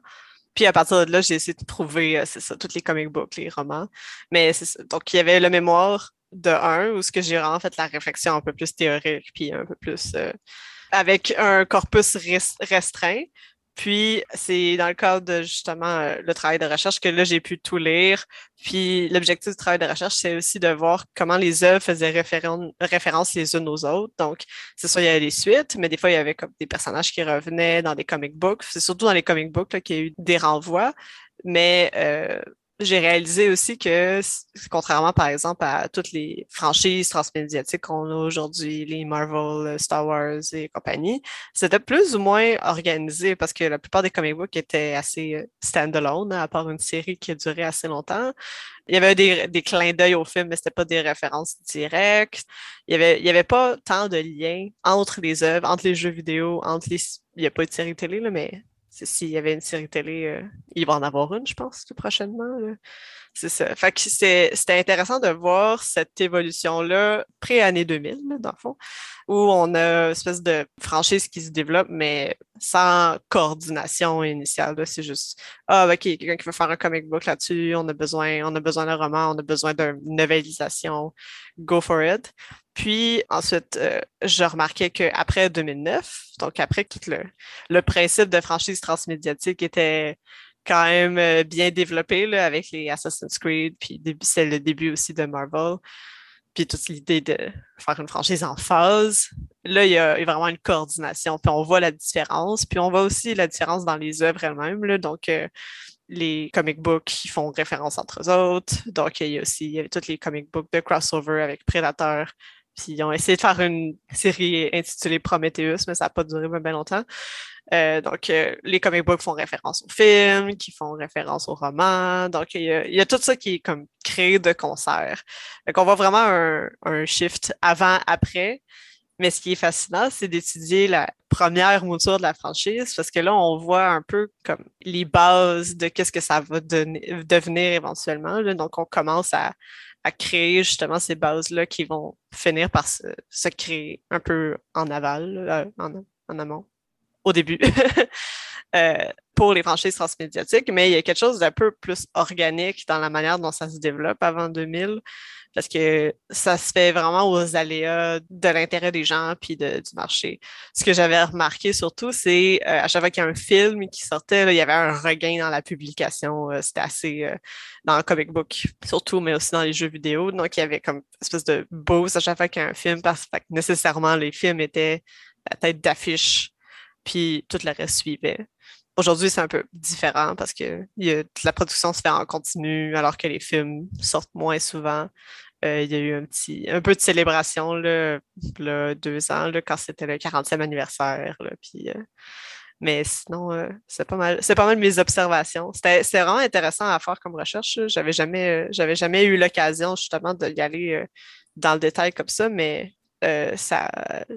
Puis à partir de là, j'ai essayé de trouver, c'est ça, tous les comic books, les romans. Mais c'est ça. Donc, il y avait le mémoire, de un, où ce que j'ai vraiment fait la réflexion un peu plus théorique, puis un peu plus euh, avec un corpus restreint. Puis c'est dans le cadre de justement euh, le travail de recherche que là j'ai pu tout lire. Puis l'objectif du travail de recherche, c'est aussi de voir comment les œuvres faisaient référence les unes aux autres. Donc, c'est sûr, il y avait des suites, mais des fois, il y avait comme des personnages qui revenaient dans des comic books. C'est surtout dans les comic books qu'il y a eu des renvois. Mais euh, j'ai réalisé aussi que, contrairement par exemple à toutes les franchises transmédiatiques qu'on a aujourd'hui, les Marvel, euh, Star Wars et compagnie, c'était plus ou moins organisé parce que la plupart des comic books étaient assez euh, stand-alone, à part une série qui a duré assez longtemps. Il y avait des, des clins d'œil au film, mais c'était pas des références directes. Il y avait, avait pas tant de liens entre les œuvres, entre les jeux vidéo, entre les, il n'y a pas eu de série télé, là, mais s'il y avait une série télé, euh, il va en avoir une, je pense, tout prochainement. C'est ça. C'était intéressant de voir cette évolution-là pré-année 2000, dans le fond, où on a une espèce de franchise qui se développe, mais sans coordination initiale. C'est juste Ah, OK, quelqu'un qui veut faire un comic book là-dessus, on a besoin, on a besoin d'un roman, on a besoin d'une novélisation, go for it. Puis ensuite, euh, je remarquais qu'après 2009, donc après tout le, le principe de franchise transmédiatique était quand même euh, bien développé là, avec les Assassin's Creed, puis c'est le début aussi de Marvel, puis toute l'idée de faire une franchise en phase. Là, il y, a, vraiment une coordination, puis on voit la différence, puis on voit aussi la différence dans les œuvres elles-mêmes. Donc, euh, les comic books qui font référence entre eux autres. Donc, il y a aussi il les comic books de crossover avec Predator, puis ils ont essayé de faire une série intitulée Prometheus, mais ça n'a pas duré bien longtemps. Euh, donc, euh, les comic books font référence au film, qui font référence au roman. Donc, il y, a, tout ça qui est comme créé de concert. Donc, on voit vraiment un, un shift avant-après. Mais ce qui est fascinant, c'est d'étudier la première mouture de la franchise parce que là, on voit un peu comme les bases de qu'est-ce que ça va devenir éventuellement. Donc, on commence à, à créer justement ces bases-là qui vont finir par se, créer un peu en aval, euh, en, amont, au début, euh, pour les franchises transmédiatiques. Mais il y a quelque chose d'un peu plus organique dans la manière dont ça se développe avant 2000 parce que ça se fait vraiment aux aléas de l'intérêt des gens puis du marché. Ce que j'avais remarqué surtout, c'est euh, à chaque fois qu'il y a un film qui sortait, il y avait un regain dans la publication. Euh, c'était assez euh, dans le comic book, surtout, mais aussi dans les jeux vidéo. Donc, il y avait comme une espèce de boost à chaque fois qu'il y a un film parce que nécessairement les films étaient la tête d'affiche, puis tout le reste suivait. Aujourd'hui, c'est un peu différent parce que la production se fait en continu alors que les films sortent moins souvent. Euh, il y a eu un petit un peu de célébration là, deux ans là, quand c'était le 40e anniversaire. euh, mais sinon, euh, c'est pas mal. C'est pas mal mes observations. C'était vraiment intéressant à faire comme recherche. J'avais jamais, j'avais jamais eu l'occasion justement d'y aller dans le détail comme ça, mais ça,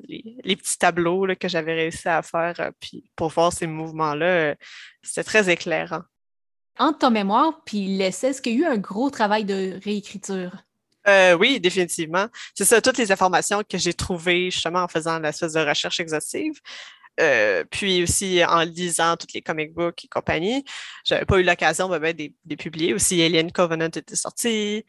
les, petits tableaux que j'avais réussi à faire puis pour voir ces mouvements-là, c'était très éclairant. Entre ton mémoire puis l'essai, est-ce qu'il y a eu un gros travail de réécriture? Euh, oui, définitivement. C'est ça, toutes les informations que j'ai trouvées justement en faisant l'espèce de recherche exhaustive. Euh, puis aussi en lisant tous les comic books et compagnie. J'avais pas eu l'occasion de, ben, de, publier. Aussi, Alien Covenant était sorti.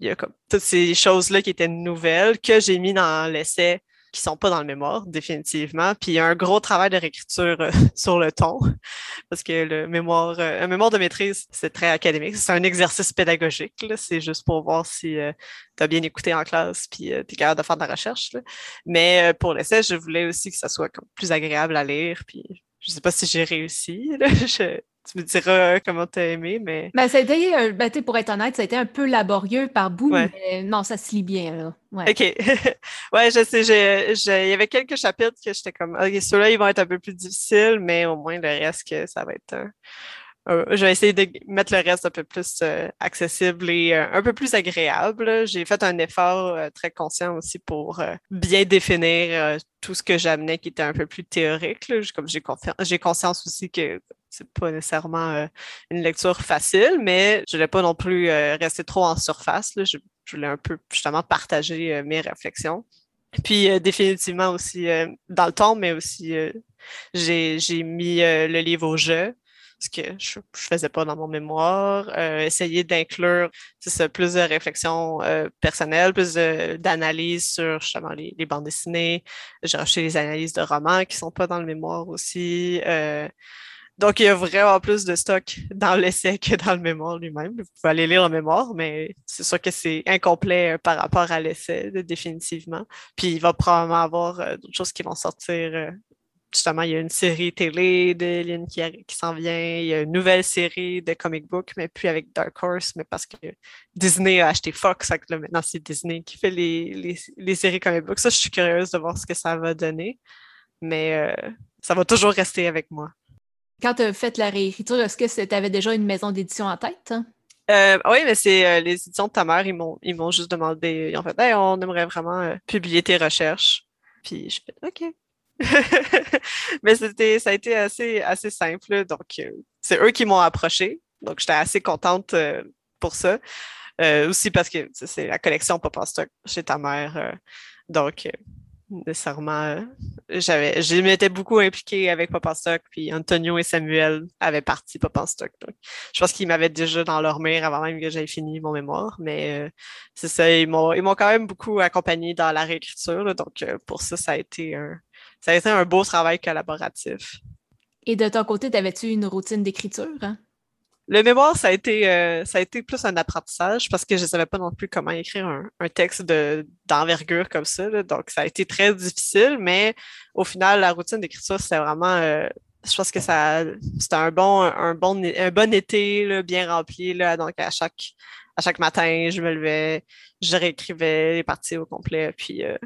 Il y a comme toutes ces choses-là qui étaient nouvelles que j'ai mis dans l'essai qui sont pas dans le mémoire, définitivement. Puis il y a un gros travail de réécriture euh, sur le ton, parce que le mémoire, euh, un mémoire de maîtrise, c'est très académique. C'est un exercice pédagogique. C'est juste pour voir si euh, tu as bien écouté en classe, puis tu es capable de faire de la recherche. Mais pour l'essai, je voulais aussi que ça soit plus agréable à lire. Puis je sais pas si j'ai réussi. tu me diras comment tu as aimé, mais. Ben, ça a été, ben, pour être honnête, ça a été un peu laborieux par bout, mais non, ça se lit bien. Là. Ouais. OK. ouais, je sais. Il y avait quelques chapitres que j'étais comme, OK, ceux-là, ils vont être un peu plus difficiles, mais au moins, le reste, que ça va être un, euh, je vais essayer de mettre le reste un peu plus euh, accessible et euh, un peu plus agréable. J'ai fait un effort très conscient aussi pour bien définir tout ce que j'amenais qui était un peu plus théorique. Comme j'ai conscience aussi que c'est pas nécessairement une lecture facile, mais je voulais pas non plus rester trop en surface. Je, voulais un peu justement partager mes réflexions. Puis définitivement aussi dans le temps, mais aussi j'ai mis le livre au jeu ce que je, ne faisais pas dans mon mémoire, euh, essayer d'inclure plus de réflexion euh, personnelle, plus d'analyse sur justement les, bandes dessinées. J'ai reçu les analyses de romans qui sont pas dans le mémoire aussi. Euh, donc, il y a vraiment plus de stock dans l'essai que dans le mémoire lui-même. Vous pouvez aller lire le mémoire, mais c'est sûr que c'est incomplet par rapport à l'essai, définitivement. Puis, il va probablement avoir d'autres choses qui vont sortir justement, il y a une série télé de Lynn qui, qui s'en vient, il y a une nouvelle série de comic book, mais plus avec Dark Horse, mais parce que Disney a acheté Fox, là, maintenant c'est Disney qui fait les, les, séries comic book. Ça, je suis curieuse de voir ce que ça va donner, mais euh, ça va toujours rester avec moi. Quand tu as fait la réécriture, est-ce que tu avais déjà une maison d'édition en tête? Hein? Euh, oui, mais c'est euh, les éditions de ta mère, ils m'ont, ils m'ont juste demandé, en fait, on aimerait vraiment publier tes recherches. Puis je fais OK. Mais c'était, ça a été assez, assez simple. Donc, euh, c'est eux qui m'ont approché. Donc, j'étais assez contente euh, pour ça. Euh, aussi parce que c'est la collection Papa Stock chez ta mère. donc, nécessairement, j'avais, je m'étais beaucoup impliquée avec Papa Stock, puis Antonio et Samuel avaient parti Papa Stock. Donc, je pense qu'ils m'avaient déjà dans leur mire avant même que j'aie fini mon mémoire. Mais c'est ça, ils m'ont, ils m'ont quand même beaucoup accompagné dans la réécriture. donc, pour ça, ça a été un, ça a été un beau travail collaboratif. Et de ton côté, avais-tu une routine d'écriture? Hein? Le mémoire, ça a, été, euh, ça a été plus un apprentissage parce que je ne savais pas non plus comment écrire un, texte d'envergure comme ça. Donc, ça a été très difficile, mais au final, la routine d'écriture, c'était vraiment. Euh, je pense que ça c'était un bon, un bon, un bon été bien rempli. Là, donc, à chaque, à chaque matin, je me levais, je réécrivais les parties au complet. Puis euh,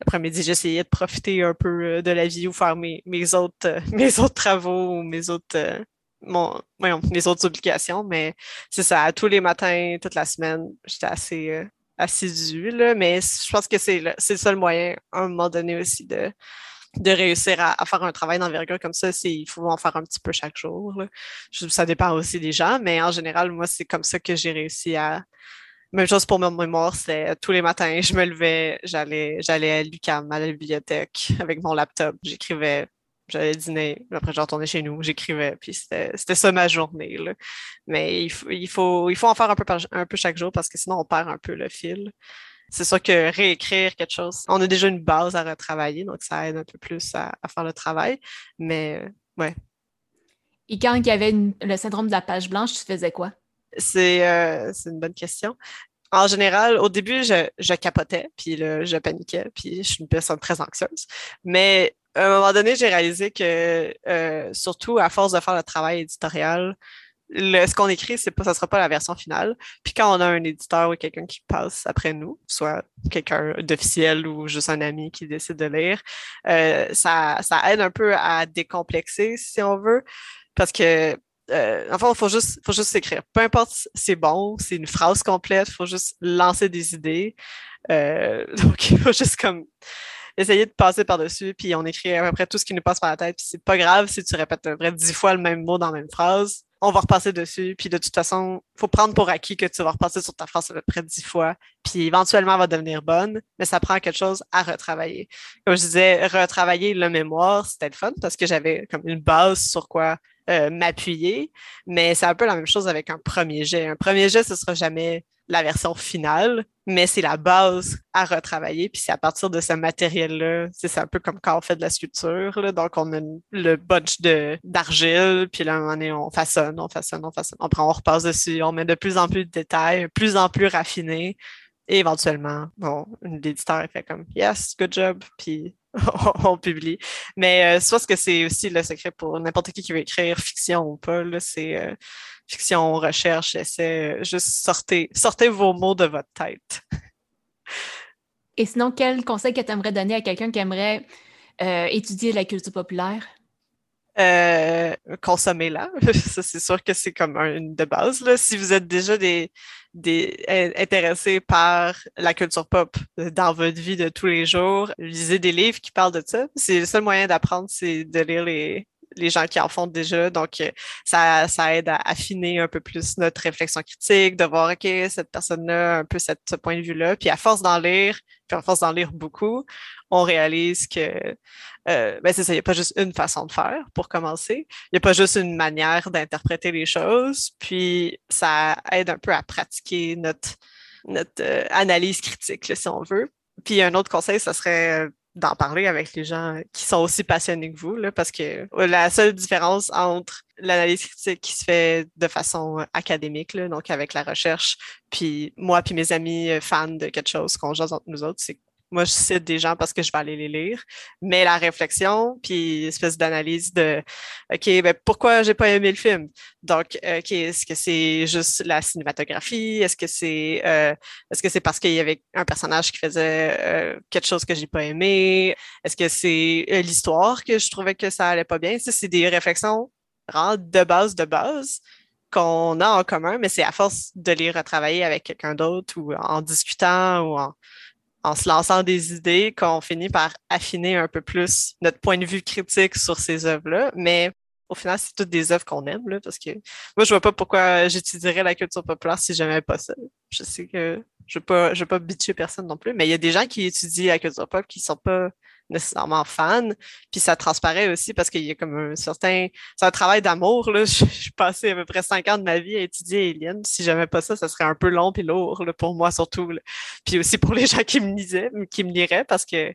l'après-midi, j'essayais de profiter un peu euh, de la vie ou faire mes, mes autres, euh, mes autres travaux ou mes autres, mon, mes autres obligations. Mais c'est ça, tous les matins, toute la semaine, j'étais assez assidue. Là, mais je pense que c'est le seul moyen, à un moment donné aussi, de de réussir à, faire un travail d'envergure comme ça, c'est il faut en faire un petit peu chaque jour. ça dépend aussi des gens, mais en général, moi, c'est comme ça que j'ai réussi à. Même chose pour mon mémoire, c'est tous les matins, je me levais, j'allais, j'allais à l'UCAM, à la bibliothèque, avec mon laptop, j'écrivais, j'allais dîner, après je retournais chez nous, j'écrivais, puis c'était, ça ma journée. Mais il faut, il, faut, il faut en faire un peu, un peu chaque jour parce que sinon on perd un peu le fil c'est sûr que réécrire quelque chose, on a déjà une base à retravailler, donc ça aide un peu plus à, faire le travail. Mais euh, ouais. Et quand il y avait le syndrome de la page blanche, tu faisais quoi? Euh, c'est une bonne question. En général, au début, je, capotais, puis là, je paniquais, puis je suis une personne très anxieuse. Mais à un moment donné, j'ai réalisé que, euh, surtout à force de faire le travail éditorial, ce qu'on écrit, c'est pas, ça sera pas la version finale. Puis quand on a un éditeur ou quelqu'un qui passe après nous, soit quelqu'un d'officiel ou juste un ami qui décide de lire, euh, ça, ça aide un peu à décomplexer, si on veut, parce que euh, enfin, il faut juste, faut juste s'écrire. Peu importe c'est bon, c'est une phrase complète, il faut juste lancer des idées. Euh, donc, il faut juste comme essayer de passer par-dessus, puis on écrit à peu près tout ce qui nous passe par la tête. Puis c'est pas grave si tu répètes à peu près dix fois le même mot dans la même phrase on va repasser dessus. Puis de toute façon, faut prendre pour acquis que tu vas repasser sur ta phrase à peu près dix fois. Puis éventuellement, elle va devenir bonne, mais ça prend quelque chose à retravailler. Comme je disais, retravailler le mémoire, c'était le fun parce que j'avais comme une base sur quoi euh, m'appuyer. Mais c'est un peu la même chose avec un premier jet. Un premier jet, ce sera jamais la version finale, mais c'est la base à retravailler. Puis c'est à partir de ce matériel-là, c'est un peu comme quand on fait de la sculpture. Là, donc, on a le bunch d'argile, puis là, à un on façonne, on façonne, on façonne. On on repasse dessus, on met de plus en plus de détails, plus en plus raffinés. Et éventuellement, bon, l'éditeur fait comme Yes, good job. Puis on, publie. Mais je pense que c'est aussi le secret pour n'importe qui qui veut écrire fiction ou pas. C'est fiction, recherche, essai. juste sortez, sortez vos mots de votre tête. Et sinon, quel conseil que tu aimerais donner à quelqu'un qui aimerait étudier la culture populaire? euh, consommez-la. Ça, c'est sûr que c'est comme une de base. Là. Si vous êtes déjà des, des intéressés par la culture pop dans votre vie de tous les jours, lisez des livres qui parlent de ça. C'est le seul moyen d'apprendre, c'est de lire les, les gens qui en font déjà. Donc, euh, ça, aide à affiner un peu plus notre réflexion critique, de voir, OK, cette personne-là un peu ce point de vue-là. Puis à force d'en lire, puis à force d'en lire beaucoup, on réalise que euh, ben c'est ça, il n'y a pas juste une façon de faire pour commencer. Il n'y a pas juste une manière d'interpréter les choses. Puis ça aide un peu à pratiquer notre, notre euh, analyse critique, si on veut. Puis un autre conseil, ça serait d'en parler avec les gens qui sont aussi passionnés que vous, là, parce que la seule différence entre l'analyse critique qui se fait de façon académique, là, donc avec la recherche, puis moi puis mes amis fans de quelque chose qu'on jase entre nous autres, c'est moi, je cite des gens parce que je vais aller les lire. Mais la réflexion, puis espèce d'analyse de OK, ben pourquoi j'ai pas aimé le film? Donc, OK, est-ce que c'est juste la cinématographie? Est-ce que c'est euh, est-ce que c'est parce qu'il y avait un personnage qui faisait euh, quelque chose que j'ai pas aimé? Est-ce que c'est euh, l'histoire que je trouvais que ça allait pas bien? Ça, c'est des réflexions de base de base qu'on a en commun, mais c'est à force de les retravailler avec quelqu'un d'autre ou en discutant ou en en se lançant des idées qu'on finit par affiner un peu plus notre point de vue critique sur ces œuvres-là. Mais au final, c'est toutes des œuvres qu'on aime, là, parce que moi, je vois pas pourquoi j'étudierais la culture populaire si j'aimais pas ça. Je sais que je veux pas, je veux pas bitcher personne non plus, mais il y a des gens qui étudient la culture pop qui sont pas nécessairement fan. Puis ça transparaît aussi parce qu'il y a comme un certain. C'est un travail d'amour. Là. Je, passé à peu près cinq ans de ma vie à étudier Alien. Si j'aimais pas ça, ça serait un peu long et lourd là, pour moi surtout. Puis aussi pour les gens qui me lisaient, qui me liraient, parce que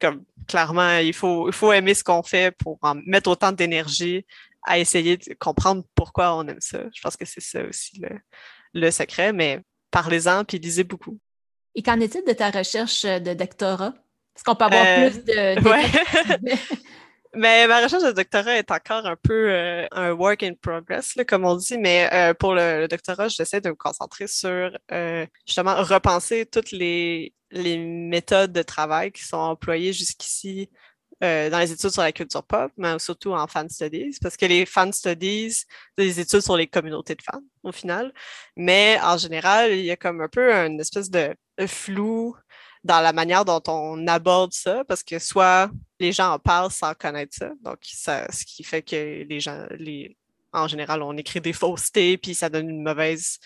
comme clairement, il faut, il faut aimer ce qu'on fait pour en mettre autant d'énergie à essayer de comprendre pourquoi on aime ça. Je pense que c'est ça aussi le, le secret, mais parlez-en puis lisez beaucoup. Et qu'en est-il de ta recherche de doctorat? Est-ce qu'on peut avoir euh, plus de... Mais ma recherche de doctorat est encore un peu euh, un work in progress, comme on dit. Mais euh, pour le, doctorat, j'essaie de me concentrer sur justement repenser toutes les, les méthodes de travail qui sont employées jusqu'ici dans les études sur la culture pop, mais surtout en fan studies, parce que les fan studies, c'est des études sur les communautés de fans, au final. Mais en général, il y a comme un peu une espèce de flou dans la manière dont on aborde ça, parce que soit les gens en parlent sans connaître ça, donc ça, ce qui fait que les gens, les, en général, on écrit des faussetés, puis ça donne une mauvaise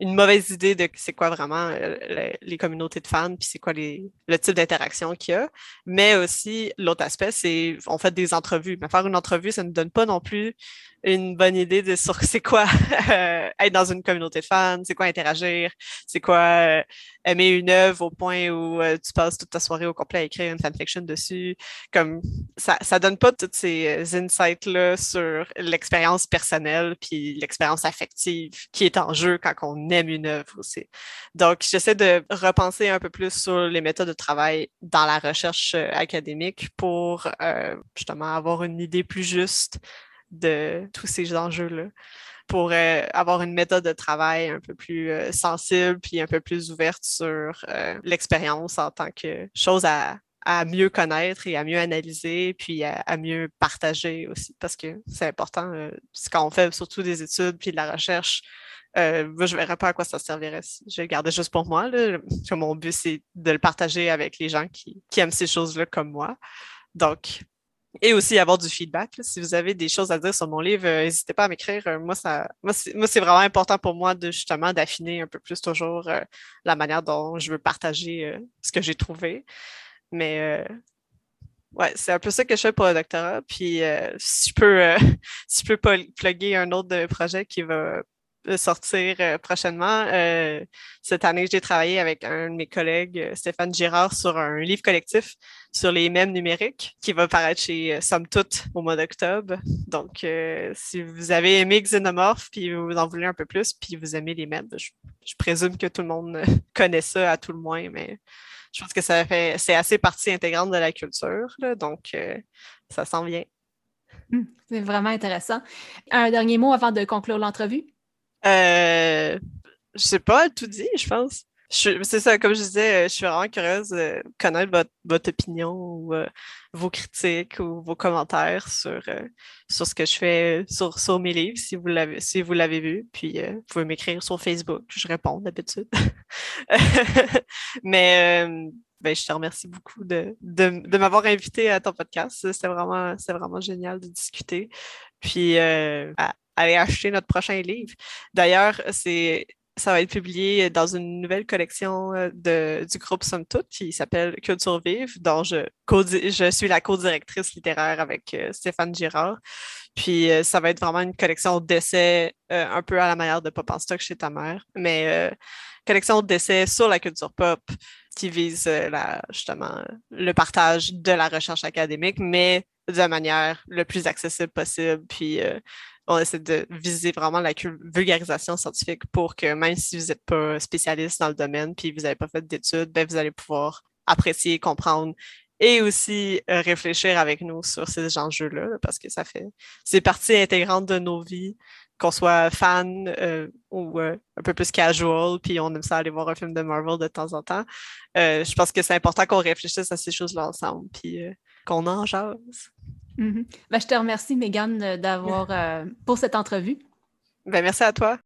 une mauvaise idée de c'est quoi vraiment euh, les communautés de fans, puis c'est quoi les, le type d'interaction qu'il y a. Mais aussi, l'autre aspect, c'est on fait des entrevues. Mais faire une entrevue, ça ne donne pas non plus une bonne idée de sur c'est quoi euh, être dans une communauté de fans, c'est quoi interagir, c'est quoi euh, aimer une œuvre au point où euh, tu passes toute ta soirée au complet à écrire une fanfiction dessus. Comme ça, ça donne pas toutes ces insights-là sur l'expérience personnelle puis l'expérience affective qui est en jeu quand on aime une œuvre aussi. Donc, j'essaie de repenser un peu plus sur les méthodes de travail dans la recherche académique pour justement avoir une idée plus juste de tous ces enjeux-là pour euh, avoir une méthode de travail un peu plus euh, sensible puis un peu plus ouverte sur euh, l'expérience en tant que chose à, mieux connaître et à mieux analyser, puis à, mieux partager aussi, parce que c'est important. quand on fait surtout des études puis de la recherche, je ne verrais pas à quoi ça servirait si je le gardais juste pour moi. Mon but, c'est de le partager avec les gens qui aiment ces choses-là comme moi. Donc, et aussi avoir du feedback. Si vous avez des choses à dire sur mon livre, euh, n'hésitez pas à m'écrire. Euh, moi, ça, moi, c'est vraiment important pour moi de justement d'affiner un peu plus toujours euh, la manière dont je veux partager ce que j'ai trouvé. Mais ouais, c'est un peu ça que je fais pour le doctorat. Puis si je peux, si je peux plugger un autre projet qui va sortir euh, prochainement. Euh, cette année, j'ai travaillé avec un de mes collègues, euh, Stéphane Girard, sur un livre collectif sur les mèmes numériques qui va paraître chez Somme Toute au mois d'octobre. Donc, si vous avez aimé Xenomorph, puis vous en voulez un peu plus, puis vous aimez les mèmes, je, présume que tout le monde connaît ça à tout le moins, mais je pense que ça fait c'est assez partie intégrante de la culture, donc ça s'en vient. Hum, c'est vraiment intéressant. Un dernier mot avant de conclure l'entrevue? Euh, je sais pas, tout dit, je pense. C'est ça, comme je disais, je suis vraiment curieuse de connaître votre, opinion ou euh, vos critiques ou vos commentaires sur, euh, sur ce que je fais sur, sur mes livres, si vous l'avez si vu. Puis euh, vous pouvez m'écrire sur Facebook, je réponds d'habitude. Mais ben, je te remercie beaucoup de, de, m'avoir invité à ton podcast. C'était vraiment, vraiment génial de discuter. Puis aller acheter notre prochain livre. D'ailleurs, c'est ça va être publié dans une nouvelle collection euh, de, du groupe Somme Toute qui s'appelle Culture Vive, dont je, je suis la co-directrice littéraire avec euh, Stéphane Girard. Puis euh, ça va être vraiment une collection d'essais un peu à la manière de Pop en stock chez ta mère, mais collection d'essais sur la culture pop qui vise la, justement le partage de la recherche académique, mais de manière le plus accessible possible. Puis on essaie de viser vraiment la vulgarisation scientifique pour que même si vous n'êtes pas spécialiste dans le domaine puis vous n'avez pas fait d'études, ben, vous allez pouvoir apprécier, comprendre et aussi euh, réfléchir avec nous sur ces enjeux-là parce que ça fait, c'est partie intégrante de nos vies, qu'on soit fan euh, ou euh, un peu plus casual, puis on aime ça aller voir un film de Marvel de temps en temps. je pense que c'est important qu'on réfléchisse à ces choses-là ensemble, puis qu'on en jase. Mm-hmm. Ben, je te remercie, Megan, d'avoir pour cette entrevue. Ben, merci à toi.